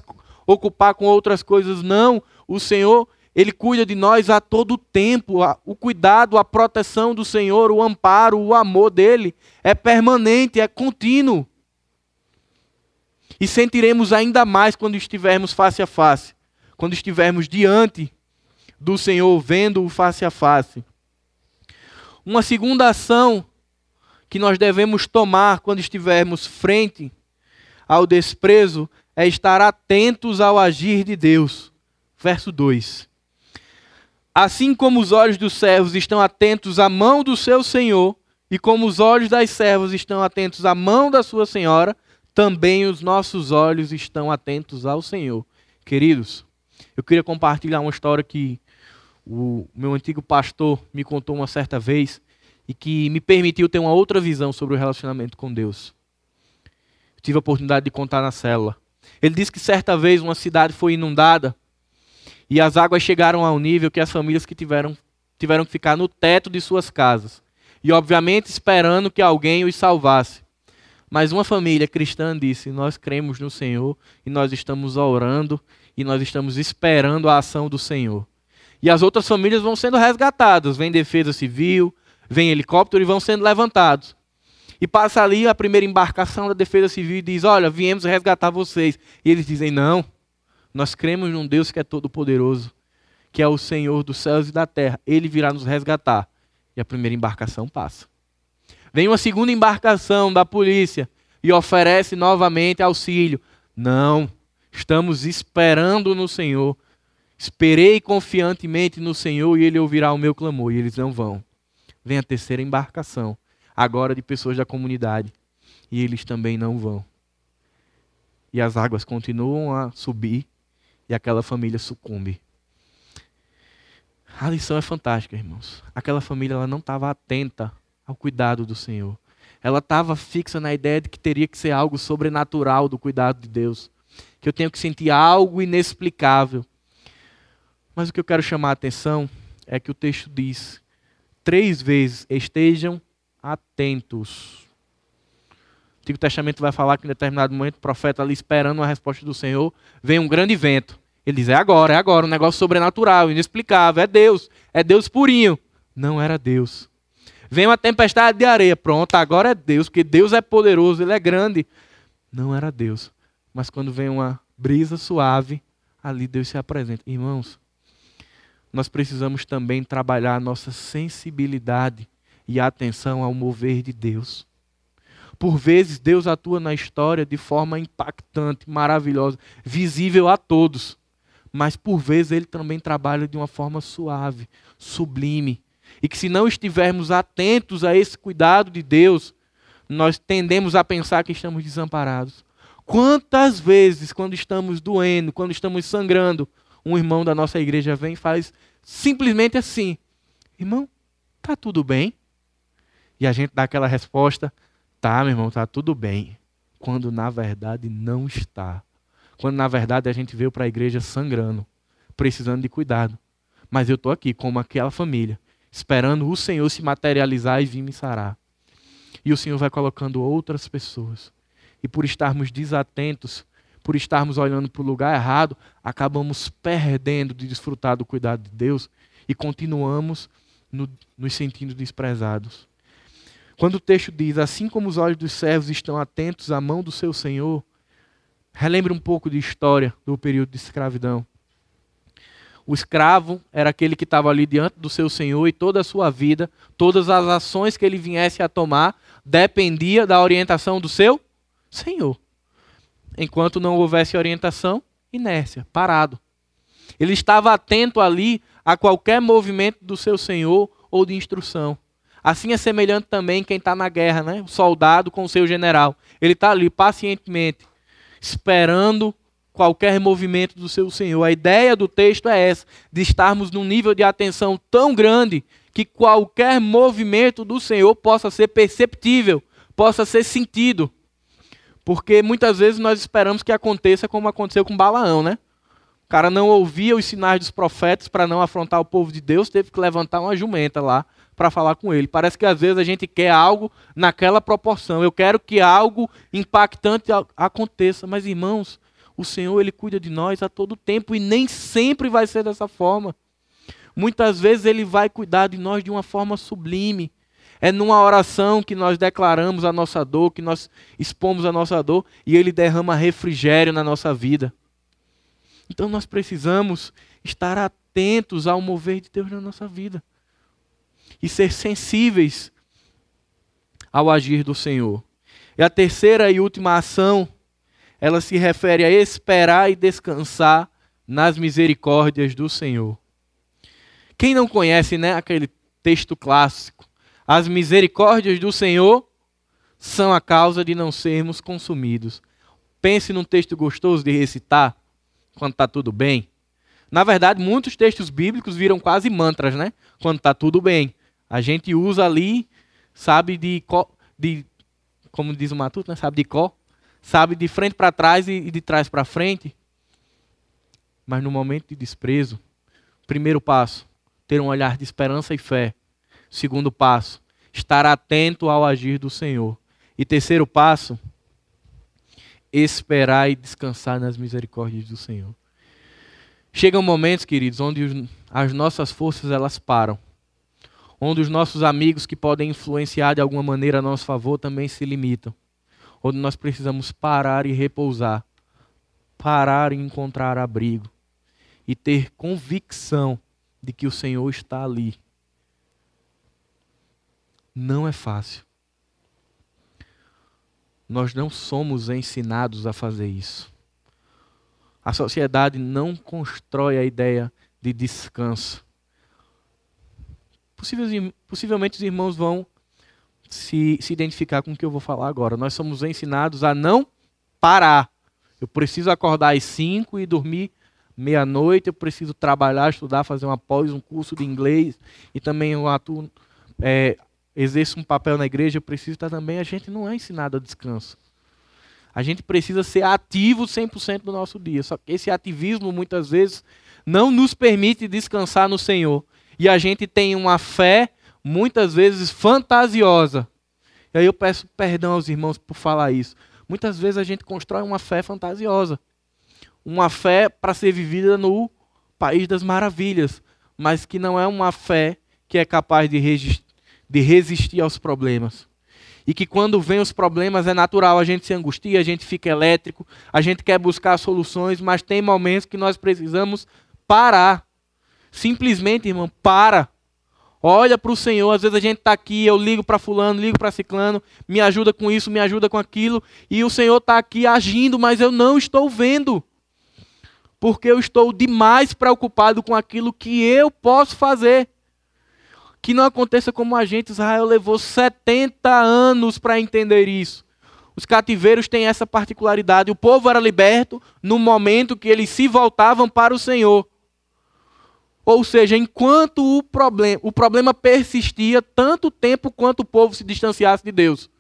ocupar com outras coisas. Não, o Senhor ele cuida de nós a todo tempo. O cuidado, a proteção do Senhor, o amparo, o amor dele é permanente, é contínuo. E sentiremos ainda mais quando estivermos face a face, quando estivermos diante do Senhor, vendo-o face a face. Uma segunda ação que nós devemos tomar quando estivermos frente ao desprezo é estar atentos ao agir de Deus. Verso 2. Assim como os olhos dos servos estão atentos à mão do seu senhor, e como os olhos das servas estão atentos à mão da sua senhora, também os nossos olhos estão atentos ao Senhor. Queridos, eu queria compartilhar uma história que o meu antigo pastor me contou uma certa vez e que me permitiu ter uma outra visão sobre o relacionamento com Deus. Eu tive a oportunidade de contar na célula. Ele disse que certa vez uma cidade foi inundada e as águas chegaram ao nível que as famílias que tiveram, tiveram que ficar no teto de suas casas. E, obviamente, esperando que alguém os salvasse. Mas uma família cristã disse: Nós cremos no Senhor e nós estamos orando e nós estamos esperando a ação do Senhor. E as outras famílias vão sendo resgatadas. Vem defesa civil, vem helicóptero e vão sendo levantados. E passa ali a primeira embarcação da defesa civil e diz: Olha, viemos resgatar vocês. E eles dizem: Não, nós cremos num Deus que é todo-poderoso, que é o Senhor dos céus e da terra. Ele virá nos resgatar. E a primeira embarcação passa. Vem uma segunda embarcação da polícia e oferece novamente auxílio. Não, estamos esperando no Senhor. Esperei confiantemente no Senhor e ele ouvirá o meu clamor. E eles não vão. Vem a terceira embarcação, agora de pessoas da comunidade. E eles também não vão. e as águas continuam a subir e aquela família sucumbe. A lição é fantástica, irmãos. Aquela família ela não estava atenta ao cuidado do Senhor. Ela estava fixa na ideia de que teria que ser algo sobrenatural do cuidado de Deus, que eu tenho que sentir algo inexplicável. Mas o que eu quero chamar a atenção é que o texto diz três vezes: estejam atentos. O Antigo Testamento vai falar que em determinado momento o profeta ali esperando uma resposta do Senhor, vem um grande vento. Ele diz: é agora, é agora, um negócio sobrenatural, inexplicável, é Deus, é Deus purinho. Não era Deus. Vem uma tempestade de areia, pronto, agora é Deus, porque Deus é poderoso, Ele é grande. Não era Deus. Mas quando vem uma brisa suave, ali Deus se apresenta. Irmãos, nós precisamos também trabalhar a nossa sensibilidade e atenção ao mover de Deus. Por vezes, Deus atua na história de forma impactante, maravilhosa, visível a todos mas por vezes ele também trabalha de uma forma suave, sublime. E que se não estivermos atentos a esse cuidado de Deus, nós tendemos a pensar que estamos desamparados. Quantas vezes, quando estamos doendo, quando estamos sangrando, um irmão da nossa igreja vem e faz simplesmente assim: Irmão, tá tudo bem? E a gente dá aquela resposta: Tá, meu irmão, tá tudo bem. Quando na verdade não está quando na verdade a gente veio para a igreja sangrando, precisando de cuidado. Mas eu estou aqui como aquela família, esperando o Senhor se materializar e vir me sarar. E o Senhor vai colocando outras pessoas. E por estarmos desatentos, por estarmos olhando para o lugar errado, acabamos perdendo de desfrutar do cuidado de Deus e continuamos no, nos sentindo desprezados. Quando o texto diz: Assim como os olhos dos servos estão atentos à mão do seu Senhor, Relembre um pouco de história do período de escravidão. O escravo era aquele que estava ali diante do seu senhor e toda a sua vida, todas as ações que ele viesse a tomar, dependia da orientação do seu senhor. Enquanto não houvesse orientação, inércia, parado. Ele estava atento ali a qualquer movimento do seu senhor ou de instrução. Assim é semelhante também quem está na guerra, né? o soldado com o seu general. Ele está ali pacientemente esperando qualquer movimento do seu Senhor. A ideia do texto é essa, de estarmos num nível de atenção tão grande que qualquer movimento do Senhor possa ser perceptível, possa ser sentido. Porque muitas vezes nós esperamos que aconteça como aconteceu com Balaão, né? O cara não ouvia os sinais dos profetas para não afrontar o povo de Deus, teve que levantar uma jumenta lá para falar com ele. Parece que às vezes a gente quer algo naquela proporção. Eu quero que algo impactante aconteça, mas irmãos, o Senhor ele cuida de nós a todo tempo e nem sempre vai ser dessa forma. Muitas vezes ele vai cuidar de nós de uma forma sublime. É numa oração que nós declaramos a nossa dor, que nós expomos a nossa dor e ele derrama refrigério na nossa vida. Então nós precisamos estar atentos ao mover de Deus na nossa vida e ser sensíveis ao agir do Senhor. E a terceira e última ação, ela se refere a esperar e descansar nas misericórdias do Senhor. Quem não conhece, né, aquele texto clássico, as misericórdias do Senhor são a causa de não sermos consumidos. Pense num texto gostoso de recitar quando está tudo bem. Na verdade, muitos textos bíblicos viram quase mantras, né? Quando está tudo bem. A gente usa ali, sabe de, de como diz o Matuto, né? sabe de có, sabe de frente para trás e de trás para frente. Mas no momento de desprezo, primeiro passo, ter um olhar de esperança e fé. Segundo passo, estar atento ao agir do Senhor. E terceiro passo, esperar e descansar nas misericórdias do Senhor. Chegam momentos, queridos, onde as nossas forças elas param onde os nossos amigos que podem influenciar de alguma maneira a nosso favor também se limitam, onde nós precisamos parar e repousar, parar e encontrar abrigo e ter convicção de que o Senhor está ali. Não é fácil. Nós não somos ensinados a fazer isso. A sociedade não constrói a ideia de descanso possivelmente os irmãos vão se, se identificar com o que eu vou falar agora. Nós somos ensinados a não parar. Eu preciso acordar às 5 e dormir meia-noite, eu preciso trabalhar, estudar, fazer uma pós, um curso de inglês, e também eu atuo, é, exerço um papel na igreja, eu preciso estar também. A gente não é ensinado a descanso. A gente precisa ser ativo 100% do nosso dia. Só que esse ativismo, muitas vezes, não nos permite descansar no Senhor. E a gente tem uma fé, muitas vezes, fantasiosa. E aí eu peço perdão aos irmãos por falar isso. Muitas vezes a gente constrói uma fé fantasiosa. Uma fé para ser vivida no país das maravilhas. Mas que não é uma fé que é capaz de resistir, de resistir aos problemas. E que quando vem os problemas é natural, a gente se angustia, a gente fica elétrico, a gente quer buscar soluções, mas tem momentos que nós precisamos parar. Simplesmente, irmão, para. Olha para o Senhor. Às vezes a gente está aqui, eu ligo para fulano, ligo para ciclano, me ajuda com isso, me ajuda com aquilo, e o Senhor está aqui agindo, mas eu não estou vendo. Porque eu estou demais preocupado com aquilo que eu posso fazer. Que não aconteça como a gente, Israel levou 70 anos para entender isso. Os cativeiros têm essa particularidade. O povo era liberto no momento que eles se voltavam para o Senhor. Ou seja, enquanto o problema, o problema persistia tanto tempo quanto o povo se distanciasse de Deus.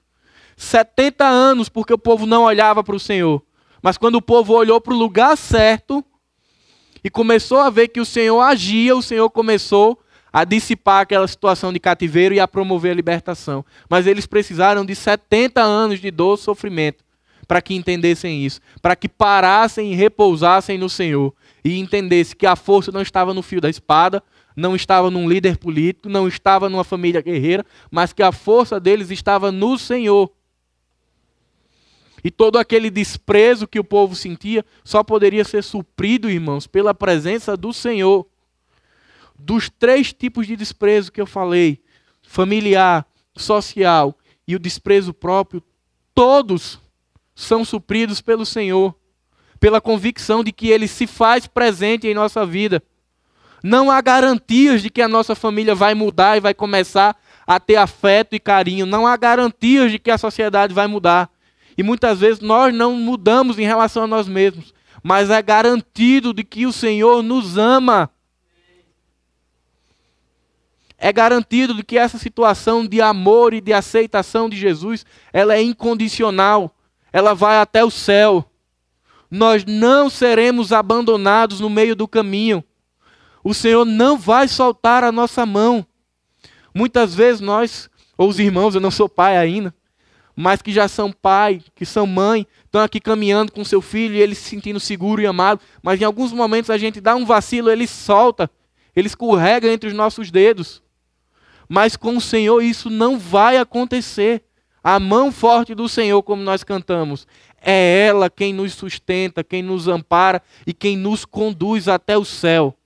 70 anos porque o povo não olhava para o Senhor. Mas quando o povo olhou para o lugar certo e começou a ver que o Senhor agia, o Senhor começou a dissipar aquela situação de cativeiro e a promover a libertação. Mas eles precisaram de 70 anos de dor sofrimento para que entendessem isso, para que parassem e repousassem no Senhor e entendessem que a força não estava no fio da espada, não estava num líder político, não estava numa família guerreira, mas que a força deles estava no Senhor. E todo aquele desprezo que o povo sentia só poderia ser suprido, irmãos, pela presença do Senhor dos três tipos de desprezo que eu falei, familiar, social e o desprezo próprio, todos são supridos pelo Senhor, pela convicção de que Ele se faz presente em nossa vida. Não há garantias de que a nossa família vai mudar e vai começar a ter afeto e carinho. Não há garantias de que a sociedade vai mudar. E muitas vezes nós não mudamos em relação a nós mesmos. Mas é garantido de que o Senhor nos ama é garantido de que essa situação de amor e de aceitação de Jesus, ela é incondicional. Ela vai até o céu. Nós não seremos abandonados no meio do caminho. O Senhor não vai soltar a nossa mão. Muitas vezes nós, ou os irmãos, eu não sou pai ainda, mas que já são pai, que são mãe, estão aqui caminhando com seu filho e ele se sentindo seguro e amado, mas em alguns momentos a gente dá um vacilo, ele solta, ele escorrega entre os nossos dedos. Mas com o Senhor isso não vai acontecer. A mão forte do Senhor, como nós cantamos, é ela quem nos sustenta, quem nos ampara e quem nos conduz até o céu.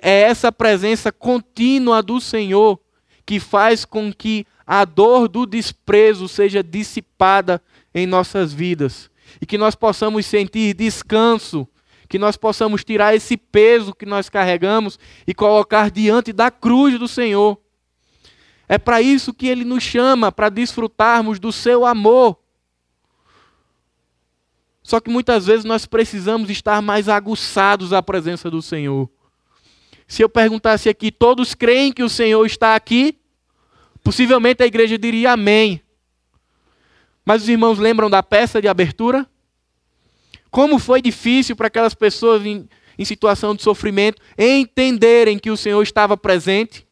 É essa presença contínua do Senhor que faz com que a dor do desprezo seja dissipada em nossas vidas e que nós possamos sentir descanso, que nós possamos tirar esse peso que nós carregamos e colocar diante da cruz do Senhor é para isso que ele nos chama, para desfrutarmos do seu amor. Só que muitas vezes nós precisamos estar mais aguçados à presença do Senhor. Se eu perguntasse aqui, todos creem que o Senhor está aqui? Possivelmente a igreja diria amém. Mas os irmãos lembram da peça de abertura? Como foi difícil para aquelas pessoas em, em situação de sofrimento entenderem que o Senhor estava presente?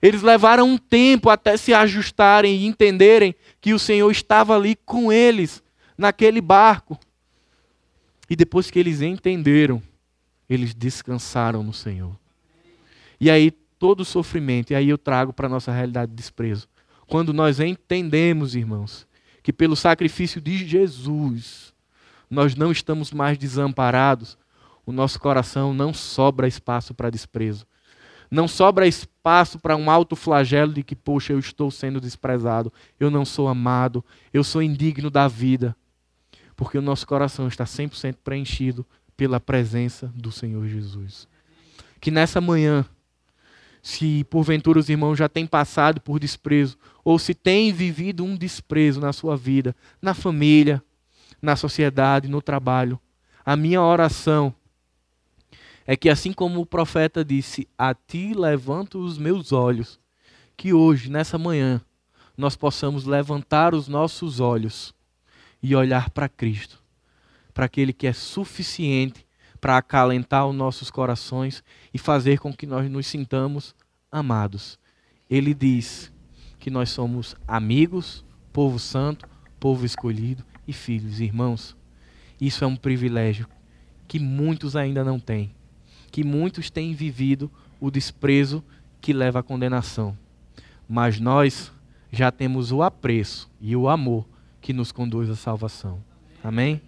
Eles levaram um tempo até se ajustarem e entenderem que o Senhor estava ali com eles, naquele barco. E depois que eles entenderam, eles descansaram no Senhor. E aí todo o sofrimento, e aí eu trago para a nossa realidade de desprezo. Quando nós entendemos, irmãos, que pelo sacrifício de Jesus, nós não estamos mais desamparados, o nosso coração não sobra espaço para desprezo. Não sobra espaço para um alto flagelo de que, poxa, eu estou sendo desprezado, eu não sou amado, eu sou indigno da vida. Porque o nosso coração está 100% preenchido pela presença do Senhor Jesus. Que nessa manhã, se porventura os irmãos já têm passado por desprezo, ou se têm vivido um desprezo na sua vida, na família, na sociedade, no trabalho. A minha oração é que, assim como o profeta disse: A ti levanto os meus olhos, que hoje, nessa manhã, nós possamos levantar os nossos olhos e olhar para Cristo, para aquele que é suficiente para acalentar os nossos corações e fazer com que nós nos sintamos amados. Ele diz que nós somos amigos, povo santo, povo escolhido e filhos, irmãos. Isso é um privilégio que muitos ainda não têm, que muitos têm vivido o desprezo que leva à condenação. Mas nós já temos o apreço e o amor que nos conduz à salvação. Amém?